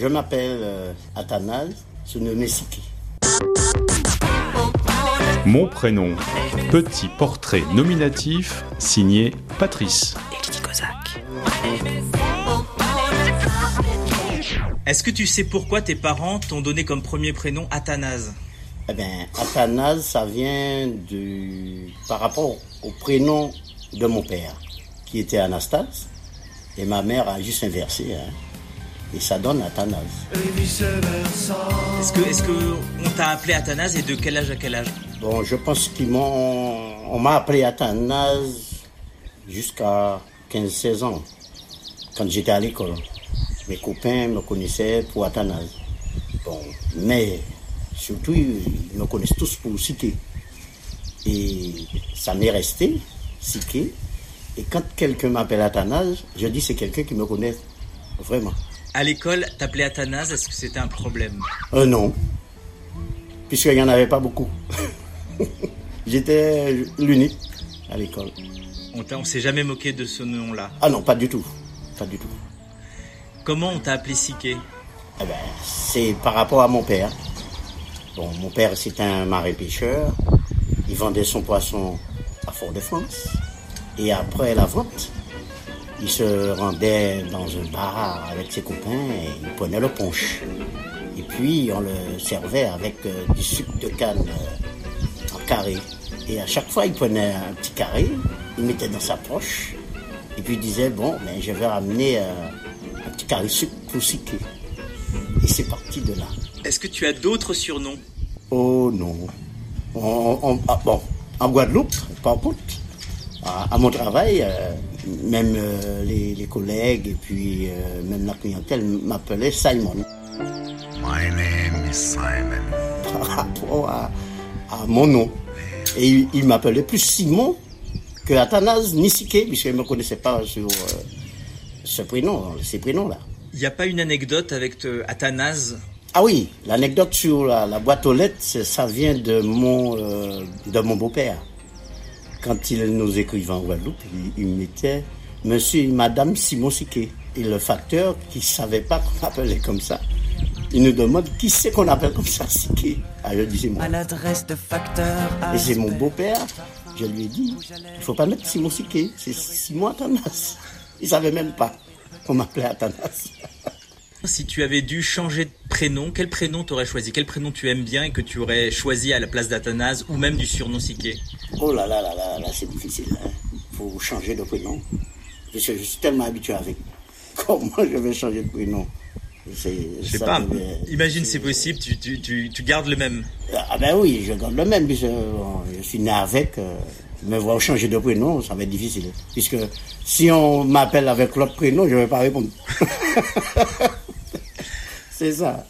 Je m'appelle euh, Athanase Sunonesiki. Mon prénom, petit portrait nominatif signé Patrice. Est-ce que tu sais pourquoi tes parents t'ont donné comme premier prénom Athanase? Eh bien, Athanase, ça vient du... par rapport au prénom de mon père, qui était Anastase, et ma mère a juste inversé. hein. Et ça donne Athanase. Est-ce que, est-ce que on t'a appelé Athanase et de quel âge à quel âge? Bon, je pense qu'ils m'ont... On m'a appelé Athanase jusqu'à 15-16 ans, quand j'étais à l'école. Mes copains me connaissaient pour Athanase. Bon, mais surtout, ils me connaissent tous pour Siké. Et ça m'est resté, Siké. Et quand quelqu'un m'appelle Athanase, je dis c'est quelqu'un qui me connaît vraiment. À l'école, t'appelais Athanase, est-ce que c'était un problème Un non, puisqu'il n'y en avait pas beaucoup. J'étais l'unique à l'école. On, on s'est jamais moqué de ce nom-là. Ah non, pas du tout. Pas du tout. Comment on t'a appelé Siké Eh ben, c'est par rapport à mon père. Bon, mon père, c'était un marin-pêcheur. Il vendait son poisson à Fort-de-France. Et après la vente, il se rendait dans un bar avec ses copains et il prenait le punch. Et puis, on le servait avec euh, du sucre de canne euh, en carré. Et à chaque fois, il prenait un petit carré, il mettait dans sa poche. Et puis, il disait, bon, mais je vais ramener euh, un petit carré de sucre pour Siké. Et c'est parti de là. Est-ce que tu as d'autres surnoms? Oh non. On- on- ah, bon, en Guadeloupe, par contre, à, à mon travail, euh, même euh, les, les collègues et puis euh, même la clientèle m'appelait Simon. My name is Simon. par rapport à, à mon nom. Et il, il m'appelait plus Simon que Athanase Nisike, puisqu'il ne me connaissait pas sur ce prénom, ces prénoms-là. Il n'y a pas une anecdote avec Athanase? Ah oui, l'anecdote sur la, la boîte aux lettres, ça vient de mon, euh, de mon beau-père. Quand il nous écrivait en Guadeloupe, il, il mettait Monsieur et Madame Simon Siquet. Et le facteur, qui ne savait pas qu'on appelait comme ça, il nous demande qui c'est qu'on appelle comme ça Siquet. Ah, je disais moi. à l'adresse de facteur Et c'est mon beau-père, je lui ai dit, il faut pas mettre Simon Siquet, c'est Simon Athanas. Il savait même pas qu'on m'appelait Athanas. Si tu avais dû changer de prénom, quel prénom t'aurais choisi? Quel prénom tu aimes bien et que tu aurais choisi à la place d'Athanase ou même du surnom Siké? Oh là là là là, là c'est difficile. Hein. faut changer de prénom. Parce que je suis tellement habitué avec. Comment je vais changer de prénom C'est- Je sais pas, devait- imagine c'est possible, tu, tu, tu, tu gardes le même. Ah ben oui, je garde le même, puisque bon, je suis né avec. euh, me voir changer de prénom, ça va être difficile. Puisque si on m'appelle avec l'autre prénom, je ne vais pas répondre. César.